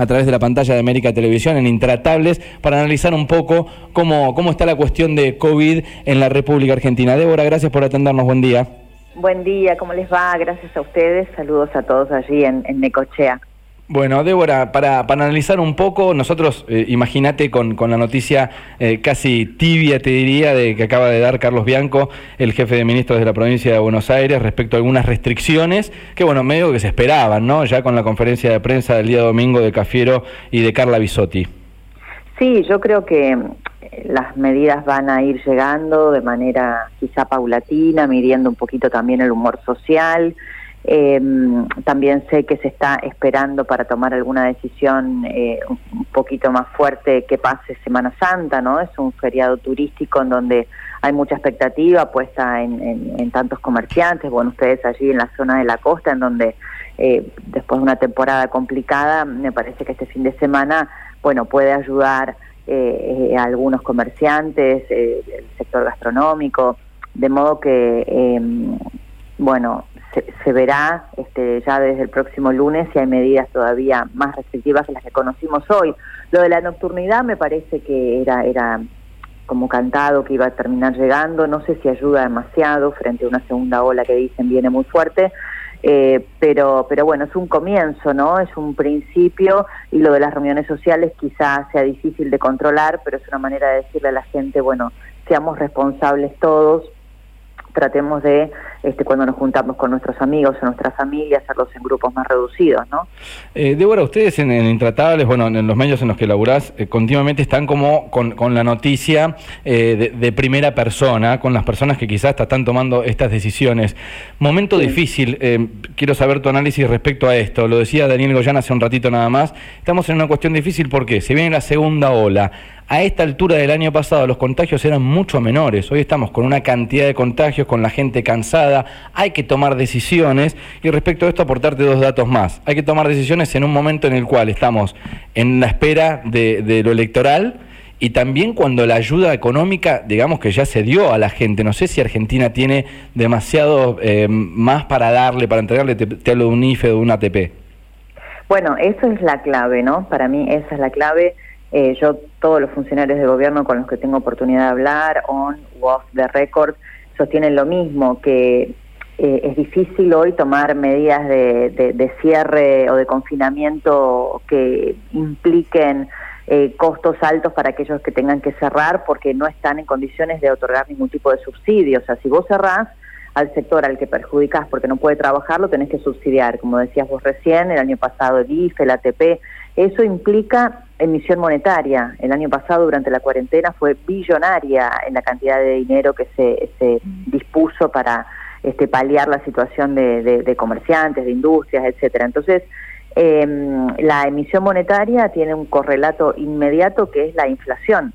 a través de la pantalla de América Televisión en Intratables para analizar un poco cómo, cómo está la cuestión de COVID en la República Argentina. Débora, gracias por atendernos. Buen día. Buen día, ¿cómo les va? Gracias a ustedes. Saludos a todos allí en, en Necochea. Bueno, Débora, para, para analizar un poco, nosotros, eh, imagínate con, con, la noticia eh, casi tibia, te diría, de que acaba de dar Carlos Bianco, el jefe de ministros de la provincia de Buenos Aires, respecto a algunas restricciones que, bueno, medio que se esperaban, ¿no? Ya con la conferencia de prensa del día domingo de Cafiero y de Carla Bisotti. Sí, yo creo que eh, las medidas van a ir llegando de manera quizá paulatina, midiendo un poquito también el humor social. Eh, también sé que se está esperando para tomar alguna decisión eh, un poquito más fuerte que pase Semana Santa, ¿no? Es un feriado turístico en donde hay mucha expectativa puesta en, tantos comerciantes, bueno, ustedes allí en la zona de la costa, en donde eh, después de una temporada complicada, me parece que este fin de semana, bueno, puede ayudar eh, a algunos comerciantes, eh, el sector gastronómico, de modo que, em, bueno, se, verá este, ya desde el próximo lunes si hay medidas todavía más restrictivas que las que conocimos hoy. Lo de la nocturnidad me parece que era, era como cantado que iba a terminar llegando, no sé si ayuda demasiado frente a una segunda ola que dicen viene muy fuerte, eh, pero, pero bueno, es un comienzo, ¿no? Es un principio y lo de las reuniones sociales quizás sea difícil de controlar, pero es una manera de decirle a la gente, bueno, seamos responsables todos, tratemos de, este, cuando nos juntamos con nuestros amigos o nuestra familia, hacerlos en grupos más reducidos, ¿no? Eh, Débora, ustedes en, en, Intratables, bueno, en los medios en los que laburás, eh, continuamente están como con, con la noticia eh, de, de, primera persona, con las personas que quizás están tomando estas decisiones. Momento sí. difícil, eh, quiero saber tu análisis respecto a esto. Lo decía Daniel Goyán hace un ratito nada más. Estamos en una cuestión difícil porque se viene la segunda ola. A esta altura del año pasado los contagios eran mucho menores. Hoy estamos con una cantidad de contagios, con la gente cansada. Hay que tomar decisiones. Y respecto a esto, aportarte dos datos más. Hay que tomar decisiones en un momento en el cual estamos en la espera de, de lo electoral y también cuando la ayuda económica, digamos que ya se dio a la gente. No sé si Argentina tiene demasiado eh, más para darle, para entregarle, te, te hablo de un IFE de un ATP. Bueno, eso es la clave, ¿no? Para mí esa es la clave eh, yo, todos los funcionarios de gobierno con los que tengo oportunidad de hablar, on u off the record, sostienen lo mismo, que eh, es difícil hoy tomar medidas de, de, cierre o de confinamiento que impliquen eh, costos altos para aquellos que tengan que cerrar porque no están en condiciones de otorgar ningún tipo de subsidio. O sea, si vos cerrás, al sector al que perjudicás porque no puede trabajar, lo tenés que subsidiar. Como decías vos recién, el año pasado el IFE, el ATP, eso implica emisión monetaria. El año pasado, durante la cuarentena, fue billonaria en la cantidad de dinero que se, dispuso para este, paliar la situación de, comerciantes, de industrias, etcétera. Entonces, eh, la emisión monetaria tiene un correlato inmediato que es la inflación.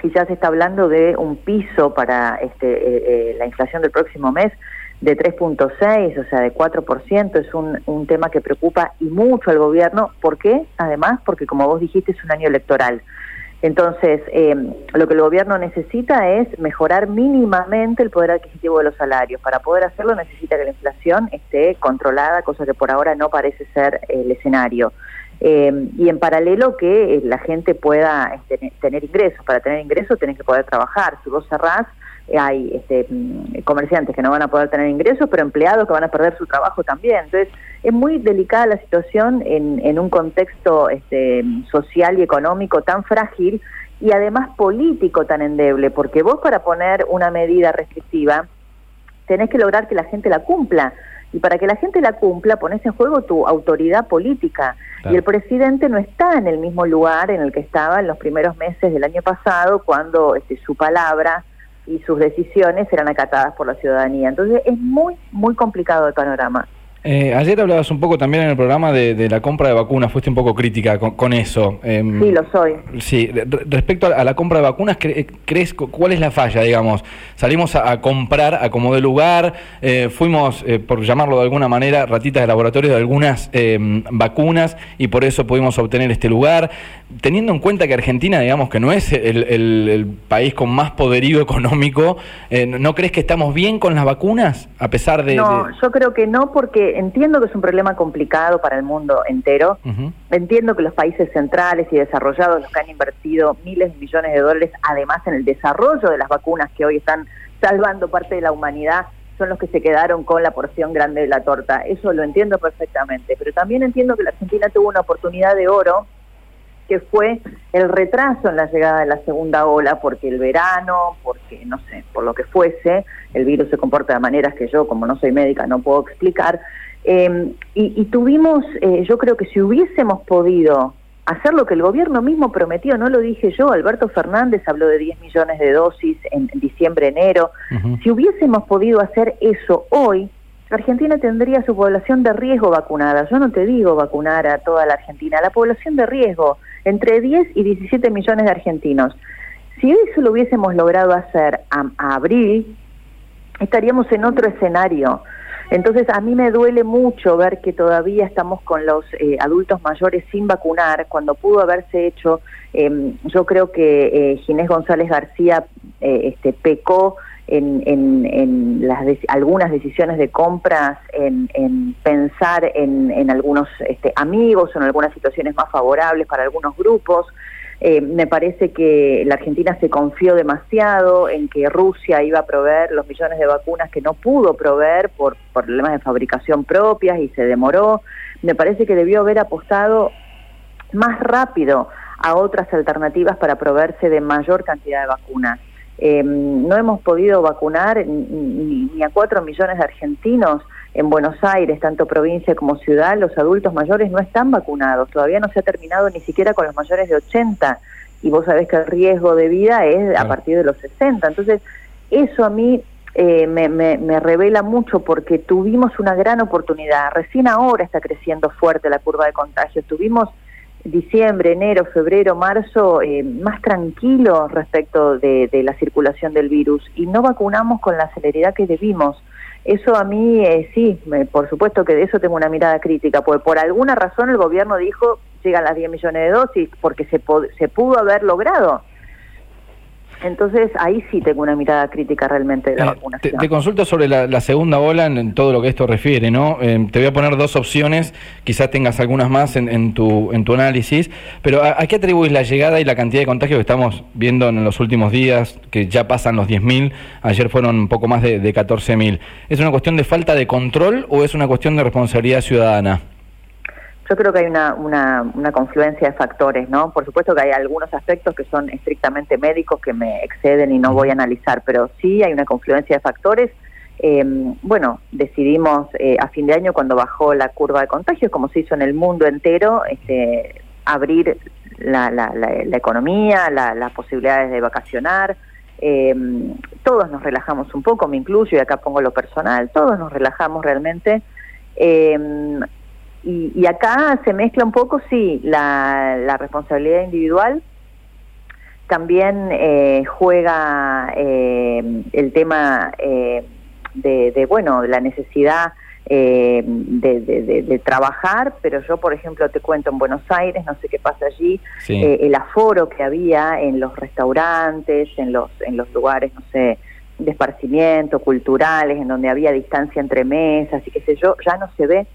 Quizás se está hablando de un piso para este, eh, eh, la inflación del próximo mes de 3.6, o sea, de 4%, es un, un tema que preocupa y mucho al gobierno. ¿Por qué? Además, porque como vos dijiste, es un año electoral. Entonces, eh, lo que el gobierno necesita es mejorar mínimamente el poder adquisitivo de los salarios. Para poder hacerlo necesita que la inflación esté controlada, cosa que por ahora no parece ser el escenario. Eh, y en paralelo que la gente pueda este, tener ingresos. Para tener ingresos tenés que poder trabajar. Si vos cerrás, hay este, mm, comerciantes que no van a poder tener ingresos, pero empleados que van a perder su trabajo también. Entonces, es muy delicada la situación en, en un contexto este, social y económico tan frágil y además político tan endeble, porque vos para poner una medida restrictiva tenés que lograr que la gente la cumpla. Y para que la gente la cumpla, pones en juego tu autoridad política. Claro. Y el presidente no está en el mismo lugar en el que estaba en los primeros meses del año pasado, cuando este, su palabra y sus decisiones eran acatadas por la ciudadanía. Entonces es muy, muy complicado el panorama. Eh, ayer hablabas un poco también en el programa de, de, la compra de vacunas, fuiste un poco crítica con, con eso. Eh, sí, lo soy. Sí, respecto a, la compra de vacunas, ¿crees cuál es la falla, digamos? Salimos a, a comprar a como de lugar, eh, fuimos, eh, por llamarlo de alguna manera, ratitas de laboratorio de algunas eh, vacunas y por eso pudimos obtener este lugar. Teniendo en cuenta que Argentina, digamos que no es el, el, el país con más poderío económico, ¿no crees que estamos bien con las vacunas? A pesar de... No, de... yo creo que no, porque entiendo que es un problema complicado para el mundo entero. Entiendo que los países centrales y desarrollados, los que han invertido miles de millones de dólares, además en el desarrollo de las vacunas que hoy están salvando parte de la humanidad, son los que se quedaron con la porción grande de la torta. Eso lo entiendo perfectamente. Pero también entiendo que la Argentina tuvo una oportunidad de oro que fue el retraso en la llegada de la segunda ola, porque el verano, porque no sé, por lo que fuese, el virus se comporta de maneras que yo, como no soy médica, no puedo explicar. Em, y, tuvimos, eh, yo creo que si hubiésemos podido hacer lo que el gobierno mismo prometió, no lo dije yo, Alberto Fernández habló de 10 millones de dosis en, diciembre, enero, si hubiésemos podido hacer eso hoy, Argentina tendría su población de riesgo vacunada. Yo no te digo vacunar a toda la Argentina, la población de riesgo, entre 10 y 17 millones de argentinos. Si eso lo hubiésemos logrado hacer a, abril, estaríamos en otro escenario. Entonces a mí me duele mucho ver que todavía estamos con los eh, adultos mayores sin vacunar, cuando pudo haberse hecho, em, yo creo que eh, Ginés González García eh, este, pecó en, algunas decisiones de compras, en, pensar en, algunos este, amigos o en algunas situaciones más favorables para algunos grupos. Eh, me parece que la Argentina se confió demasiado en que Rusia iba a proveer los millones de vacunas que no pudo proveer por problemas de fabricación propias y se demoró. Me parece que debió haber apostado más rápido a otras alternativas para proveerse de mayor cantidad de vacunas. Eh, no hemos podido vacunar ni, a cuatro millones de argentinos en Buenos Aires, tanto provincia como ciudad, los adultos mayores no están vacunados, todavía no se ha terminado ni siquiera con los mayores de 80 y vos sabés que el riesgo de vida es a partir de los 60, entonces eso a mí eh, me, me, revela mucho porque tuvimos una gran oportunidad, recién ahora está creciendo fuerte la curva de contagio, tuvimos diciembre, enero, febrero, marzo eh, más tranquilo respecto de, la circulación del virus y no vacunamos con la celeridad que debimos. Eso a mí eh, sí, por supuesto que de eso tengo una mirada crítica, porque por alguna razón el gobierno dijo llegan las 10 millones de dosis porque se, se pudo haber logrado. Entonces ahí sí tengo una mirada crítica realmente de la eh, vacunación. Te, consulto sobre la, segunda ola en, todo lo que esto refiere, ¿no? Eh, te voy a poner dos opciones, quizás tengas algunas más en, tu, en tu análisis, pero ¿a, qué atribuís la llegada y la cantidad de contagios que estamos viendo en los últimos días, que ya pasan los 10.000, ayer fueron un poco más de, de 14.000? ¿Es una cuestión de falta de control o es una cuestión de responsabilidad ciudadana? Yo creo que hay una, una, una, confluencia de factores, ¿no? Por supuesto que hay algunos aspectos que son estrictamente médicos que me exceden y no voy a analizar, pero sí hay una confluencia de factores. Eh, bueno, decidimos eh, a fin de año, cuando bajó la curva de contagios, como se hizo en el mundo entero, este, abrir la, la, la, economía, las posibilidades de vacacionar. Eh, todos nos relajamos un poco, me incluyo, y acá pongo lo personal, todos nos relajamos realmente. Eh, y, acá se mezcla un poco, sí, la, responsabilidad individual, también eh, juega eh, el tema eh, de, bueno, de la necesidad de, trabajar, pero yo, por ejemplo, te cuento en Buenos Aires, no sé qué pasa allí, el aforo que había en los restaurantes, en los, en los lugares, no sé, de esparcimiento, culturales, en donde había distancia entre mesas y qué sé yo, ya no se ve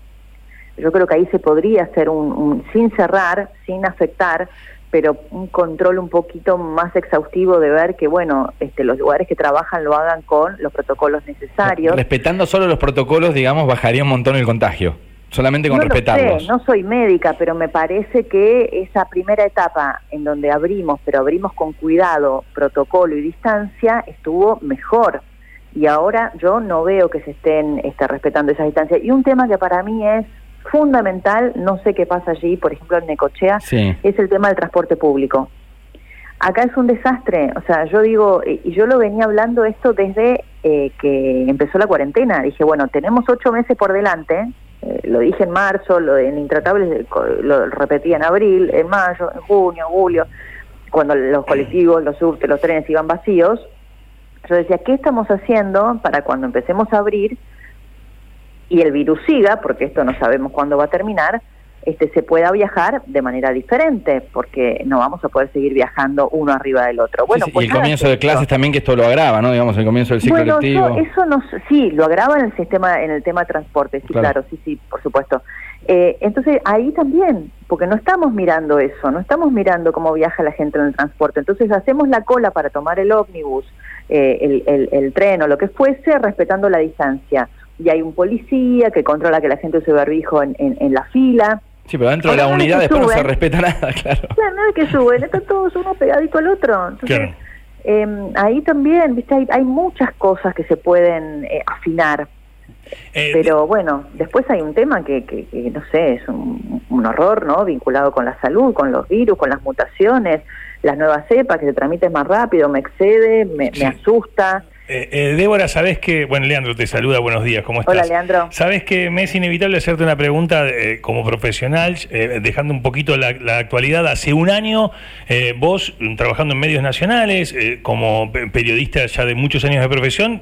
yo creo que ahí se podría hacer un, sin cerrar, sin afectar, pero un control un poquito más exhaustivo de ver que, bueno, este, los lugares que trabajan lo hagan con los protocolos necesarios. Respetando solo los protocolos, digamos, bajaría un montón el contagio. Solamente con no respetarlos. no soy médica, pero me parece que esa primera etapa en donde abrimos, pero abrimos con cuidado, protocolo y distancia, estuvo mejor. Y ahora yo no veo que se estén este, respetando esa distancia. Y un tema que para mí es fundamental, no sé qué pasa allí, por ejemplo en Necochea, es el tema del transporte público. Acá es un desastre, o sea, yo digo, y yo lo venía hablando esto desde eh, que empezó la cuarentena, dije, bueno, tenemos ocho meses por delante, eh, lo dije en marzo, lo en Intratables lo repetí en abril, en mayo, en junio, julio, cuando los colectivos, los subtes, los trenes iban vacíos, yo decía, ¿qué estamos haciendo para cuando empecemos a abrir y el virus siga, porque esto no sabemos cuándo va a terminar, este, se pueda viajar de manera diferente, porque no vamos a poder seguir viajando uno arriba del otro. Bueno, pues y el comienzo de clases también que esto lo agrava, ¿no? Digamos, el comienzo del ciclo bueno, lectivo. Eso, sí, lo agrava en el sistema, en el tema de transporte, sí, claro, sí, sí, por supuesto. Eh, entonces ahí también, porque no estamos mirando eso, no estamos mirando cómo viaja la gente en el transporte. Entonces hacemos la cola para tomar el ómnibus, eh, el, el, tren o lo que fuese, respetando la distancia. Y hay un policía que controla que la gente use barbijo en, en la fila. Sí, pero dentro de la unidad después no se respeta nada, claro. Claro, nada que suben, están todos uno pegadito al otro. Entonces, em, ahí también, viste, hay, hay, muchas cosas que se pueden eh, afinar. Eh, pero bueno, después hay un tema que, que, no sé, es un, un, horror, ¿no? Vinculado con la salud, con los virus, con las mutaciones, las nuevas cepas que se tramiten más rápido, me excede, me, me asusta. Eh, eh, Débora, sabes que, bueno, Leandro te saluda, buenos días, ¿cómo estás? Hola, Leandro. Sabes que me es inevitable hacerte una pregunta eh, como profesional, dejando un poquito la, actualidad. Hace un año, vos, trabajando en medios nacionales, como periodista ya de muchos años de profesión,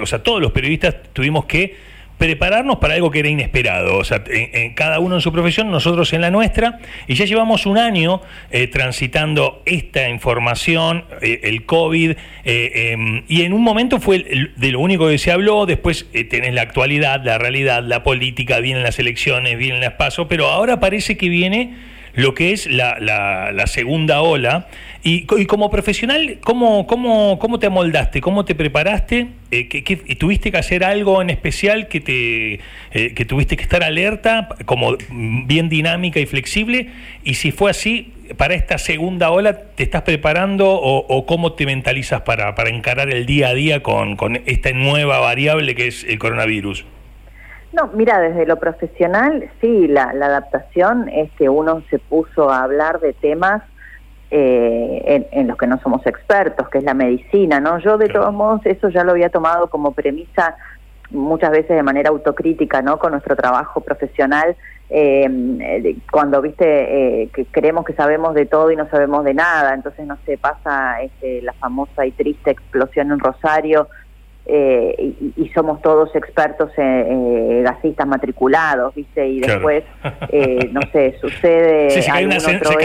o sea, todos los periodistas tuvimos que prepararnos para algo que era inesperado. O sea, en, cada uno en su profesión, nosotros en la nuestra, y ya llevamos un año eh, transitando esta información, eh, el COVID, eh, em, y en un momento fue de lo único que se habló, después tenés la actualidad, la realidad, la política, vienen las elecciones, vienen las pasos, pero ahora parece que viene lo que es la, la, segunda ola. Y, como profesional, ¿cómo, cómo, cómo te amoldaste? ¿Cómo te preparaste? Eh, ¿qué, tuviste que hacer algo en especial que, te, eh, que tuviste que estar alerta, como bien dinámica y flexible? Y si fue así, para esta segunda ola, ¿te estás preparando o, cómo te mentalizas para, para encarar el día a día con, con esta nueva variable que es el coronavirus? No, mira, desde lo profesional, sí, la, adaptación es que uno se puso a hablar de temas eh, en, los que no somos expertos, que es la medicina, ¿no? Yo de todos modos eso ya lo había tomado como premisa muchas veces de manera autocrítica, ¿no? Con nuestro trabajo profesional, eh, cuando, viste, eh, que creemos que sabemos de todo y no sabemos de nada, entonces, no sé, pasa este, la famosa y triste explosión en Rosario, eh, y, somos todos expertos en, eh, gasistas matriculados, ¿viste? Y después, eh, no sé, sucede. se, cae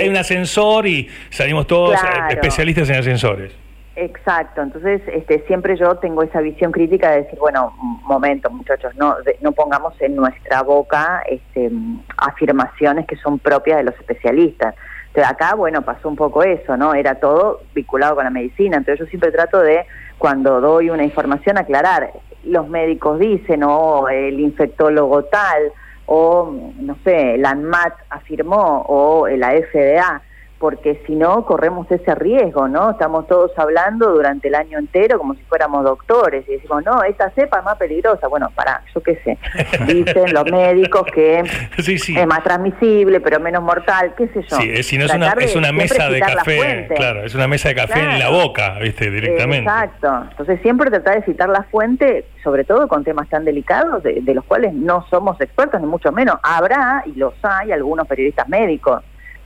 un ascensor y salimos todos especialistas en ascensores. Exacto, entonces este, siempre yo tengo esa visión crítica de decir, bueno, momento muchachos, no, no pongamos en nuestra boca este, afirmaciones que son propias de los especialistas. Acá, bueno, pasó un poco eso, ¿no? Era todo vinculado con la medicina, entonces yo siempre trato de cuando doy una información aclarar, los médicos dicen o el infectólogo tal o no sé, la ANMAT afirmó o la FDA porque si no corremos ese riesgo, ¿no? Estamos todos hablando durante el año entero como si fuéramos doctores y decimos, no, esta cepa es más peligrosa. Bueno, para, yo qué sé, dicen los médicos que es más transmisible, pero menos mortal, qué sé yo. Sí, si no es una, es una mesa de café, claro, es una mesa de café en la boca, ¿viste? Directamente. Exacto. Entonces siempre tratar de citar la fuente, sobre todo con temas tan delicados, de, de los cuales no somos expertos, ni mucho menos. Habrá, y los hay, algunos periodistas médicos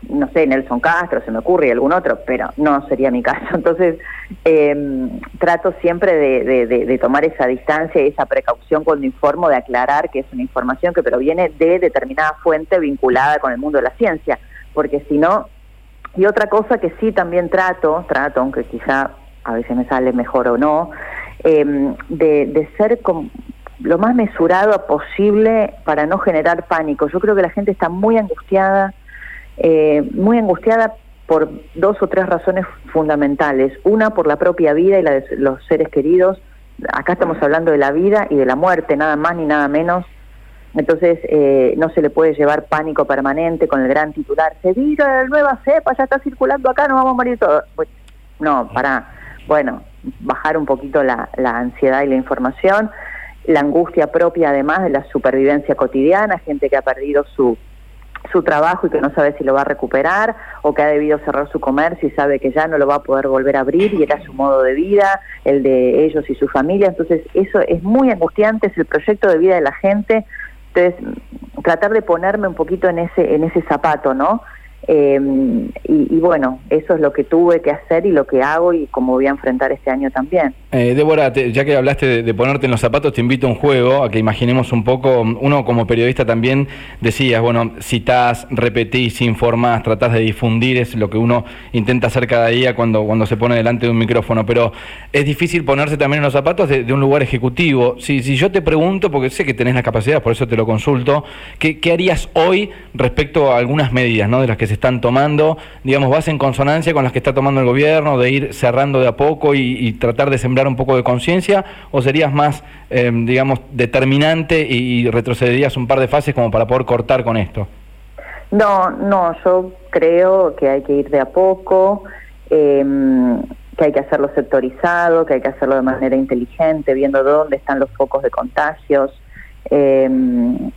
no sé, Nelson Castro, se me ocurre, y algún otro, pero no sería mi caso. Entonces, eh, trato siempre de, tomar esa distancia y esa precaución cuando informo, de aclarar que es una información que proviene de determinada fuente vinculada con el mundo de la ciencia, porque si no, y otra cosa que sí también trato, trato, aunque quizá a veces me sale mejor o no, eh, de, de ser lo más mesurado posible para no generar pánico. Yo creo que la gente está muy angustiada, eh, muy angustiada por dos o tres razones fundamentales. Una, por la propia vida y la de los seres queridos. Acá estamos hablando de la vida y de la muerte, nada más ni nada menos. Entonces, eh, no se le puede llevar pánico permanente con el gran titular. Se vira la nueva cepa, ya está circulando acá, nos vamos a morir todos. No, para, bueno, bajar un poquito la, la ansiedad y la información. La angustia propia, además de la supervivencia cotidiana, gente que ha perdido su su trabajo y que no sabe si lo va a recuperar o que ha debido cerrar su comercio y sabe que ya no lo va a poder volver a abrir y era su modo de vida, el de ellos y su familia. Entonces eso es muy angustiante, es el proyecto de vida de la gente. Entonces tratar de ponerme un poquito en ese, en ese zapato, ¿no? Em, y, bueno, eso es lo que tuve que hacer y lo que hago y cómo voy a enfrentar este año también. Eh, Débora, ya que hablaste de, ponerte en los zapatos, te invito a un juego, a que imaginemos un poco, uno como periodista también decías, bueno, citás, repetís, informás, tratás de difundir, es lo que uno intenta hacer cada día cuando, cuando se pone delante de un micrófono, pero es difícil ponerse también en los zapatos de, un lugar ejecutivo. Si, si yo te pregunto, porque sé que tenés la capacidad, por eso te lo consulto, ¿qué, qué harías hoy respecto a algunas medidas ¿no? de las que se están tomando, digamos, vas en consonancia con las que está tomando el gobierno, de ir cerrando de a poco y, tratar de sembrar un poco de conciencia, o serías más, em, digamos, determinante y, retrocederías un par de fases como para poder cortar con esto? No, no, yo creo que hay que ir de a poco, em, que hay que hacerlo sectorizado, que hay que hacerlo de manera inteligente, viendo dónde están los focos de contagios, em,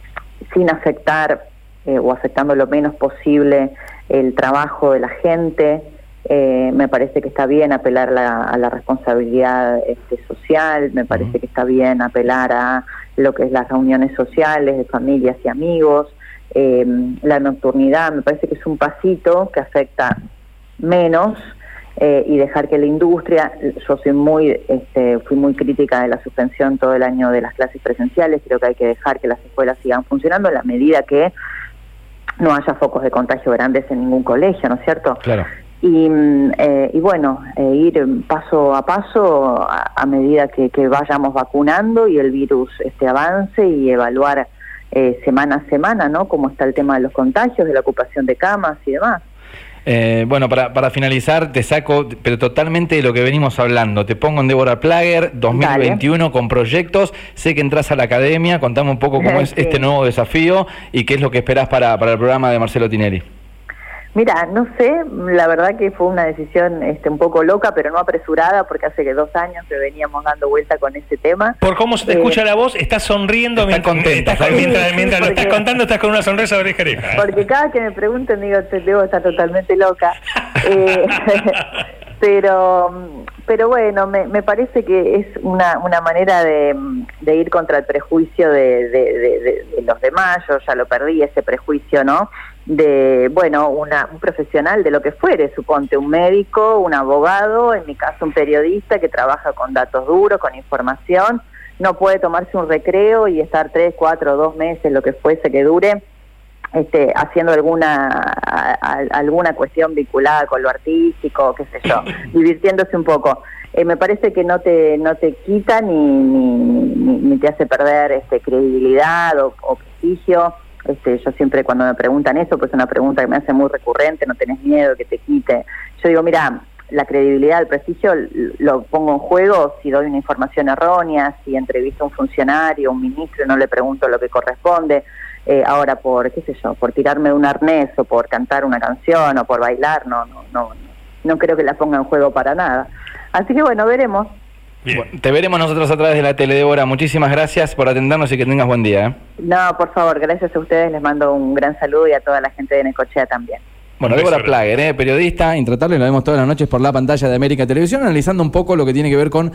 sin afectar eh, o afectando lo menos posible el trabajo de la gente. Eh, me parece que está bien apelar a la responsabilidad este, social, me parece que está bien apelar a lo que es las reuniones sociales de familias y amigos, eh, la nocturnidad, me parece que es un pasito que afecta menos y dejar que la industria, yo soy muy, este, fui muy crítica de la suspensión todo el año de las clases presenciales, creo que hay que dejar que las escuelas sigan funcionando en la medida que no haya focos de contagio grandes en ningún colegio, ¿no es cierto? Claro. Y, mm, eh, y bueno, eh, ir paso a paso a, medida que, vayamos vacunando y el virus este avance y evaluar eh, semana a semana, ¿no? Cómo está el tema de los contagios, de la ocupación de camas y demás. Eh, bueno, para, para, finalizar, te saco, pero totalmente de lo que venimos hablando. Te pongo en Débora Plager 2021 con proyectos. Sé que entras a la academia. Contame un poco cómo es este nuevo desafío y qué es lo que esperás para, para el programa de Marcelo Tinelli. Mira, no sé, la verdad que fue una decisión este, un poco loca, pero no apresurada, porque hace que dos años que veníamos dando vuelta con ese tema. Por cómo se te escucha eh, la voz, estás sonriendo mientras, contenta, mientras, lo estás contando, estás con una sonrisa de ¿eh? Porque cada que me pregunten, digo, te debo estar totalmente loca. eh, pero pero bueno, me, me parece que es una, una manera de, ir contra el prejuicio de, de, de, los demás, yo ya lo perdí ese prejuicio, ¿no? De, bueno, una, un profesional de lo que fuere, suponte un médico, un abogado, en mi caso un periodista que trabaja con datos duros, con información, no puede tomarse un recreo y estar tres, cuatro, dos meses, lo que fuese que dure, este, haciendo alguna alguna cuestión vinculada con lo artístico, qué sé yo, divirtiéndose un poco. Eh, me parece que no te no te quita ni, ni, ni, te hace perder este credibilidad o, prestigio. Este, yo siempre cuando me preguntan eso, pues es una pregunta que me hace muy recurrente, no tenés miedo que te quite. Yo digo, mira, la credibilidad, el prestigio lo pongo en juego si doy una información errónea, si entrevisto a un funcionario, un ministro, no le pregunto lo que corresponde. Eh, ahora por, qué sé yo, por tirarme un arnés o por cantar una canción o por bailar, no, no, no, no creo que la ponga en juego para nada. Así que bueno, veremos. te veremos nosotros a través de la tele, Débora. Muchísimas gracias por atendernos y que tengas buen día. ¿eh? No, por favor, gracias a ustedes. Les mando un gran saludo y a toda la gente de Necochea también. Bueno, Débora Plager, ¿eh? periodista, intratable, lo vemos todas las noches por la pantalla de América Televisión, analizando un poco lo que tiene que ver con